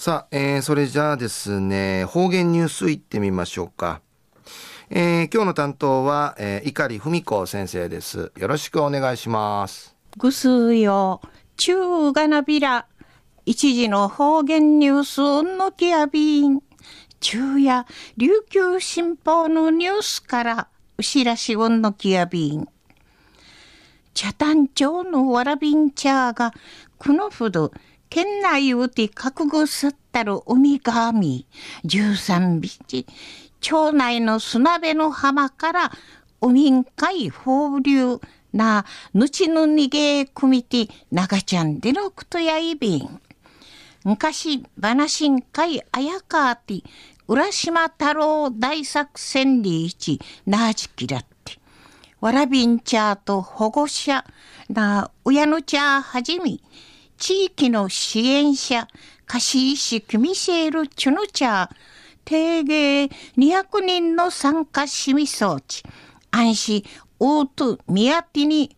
さあ、えー、それじゃあですね、方言ニュースいってみましょうか。えー、今日の担当は、えー、碇文子先生です。よろしくお願いします。ぐすよ、中がなびら、一時の方言ニュースうんのきやびん。昼夜、琉球新報のニュースから、うしらしうんのきやびん。茶炭町のわらびん茶が、このほど、県内うて覚悟さったる海がみ、十三日、町内の砂辺の浜から海海放流な、ぬちぬにげ組みて長ちゃんでのことやいびん。昔、話ん会あやかって、浦島太郎大作戦理一、なじきらって。わらびんちゃーと保護者な、親の茶はじみ、地域の支援者、貸し石キミセールチュヌチャー、定芸200人の参加しみ装置、安心、オート、宮手に、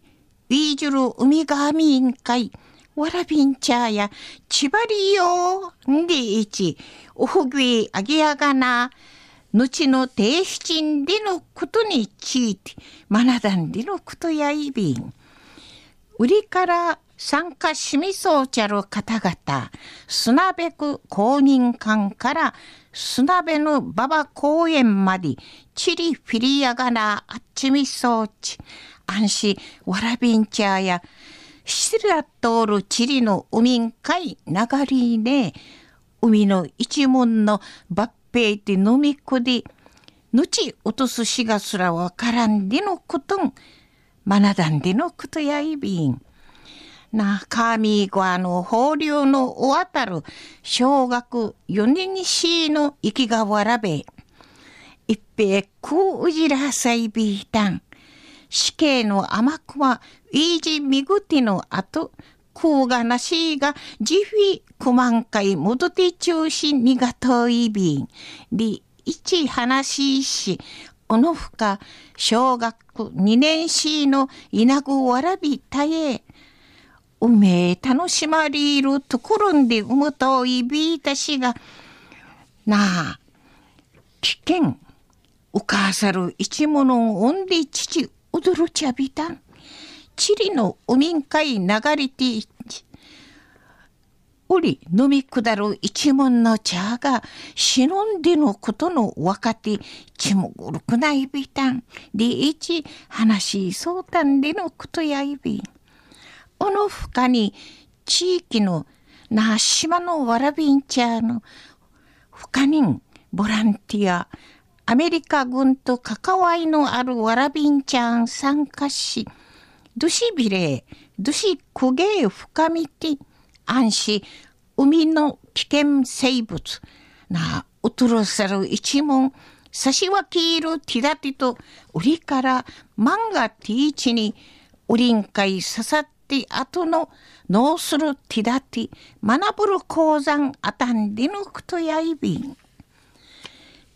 ウィージュル海神委員会、わらびんちゃーや、ちばりよんでいち、おふぐいあげやがな、後の低七んでのことについて、学んでのことやいびん。売りから参加しみそうちゃる方々、砂べく公認館から砂べの馬場公園まで、チリフィリアガナあっちみそうち、安心わらびんちゃや、しら通るチリの海んかい流りね、海の一門の抜兵で飲みこで、ぬち落とすしがすらわからんでのことん、学だんでのことやいびん。な、神川の放流の終わたる小学4年しの生きがわらべ、一平空うじらさいびいたん、死刑の甘くは、いじみぐての後、空がなしがじふいくまんかいもどて中心にがといびん、り、一話しし、おのふか、小学2年しの稲ぐわらびたえ、うめえ楽しまれるところんで産むといびいたしが、なあ、危険、お母さる一物を産んで父、踊るちゃびたん。チリの海んかい流れていおり飲み下る一門の茶が忍んでのことの若手ちもぐるくないびたん。でいち話しそうたんでのことやいびん。この深に地域の那覇島のわらびんちゃの深にボランティアアメリカ軍と関わりのあるわらびんちゃん参加しどしびれどしくげ深みて安心海の危険生物なうとろさる一門差し分けるティダティと売りから漫画ティーチにおりんかいささってティ後の脳するティダティ学ぶる鉱山あたんりのくとやいびん。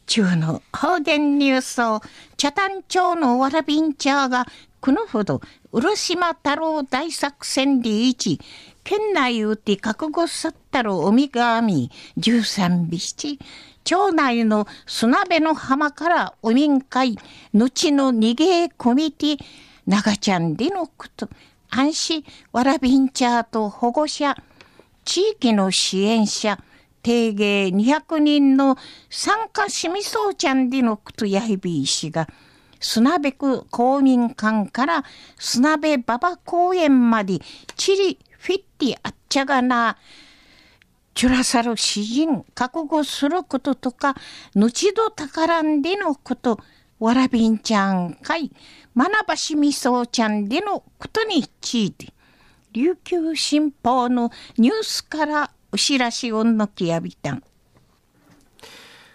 中の方言ニュースを茶炭町のわらびんちゃがこのほど漆島太郎大作戦で一県内うて覚悟さったる海がみ十三日町内の砂辺の浜から海んかい後の逃げ込みて長ちゃんでのこと安心わらびんちゃーと保護者、地域の支援者、定芸200人の参加しみそうちゃんでのくとやひびいしが、砂べく公民館から砂辺馬場公園までチリフィッティあっちゃがな、チュラサル詩人覚悟することとか、ぬちどたからんでのこと、わらびんちゃんかい、まなばしみそうちゃんでのことについて、琉球新報のニュースからお知らしをのきやびたん。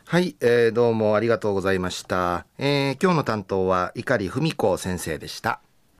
はい、えー、どうもありがとうございました。えー、今日の担当は碇文子先生でした。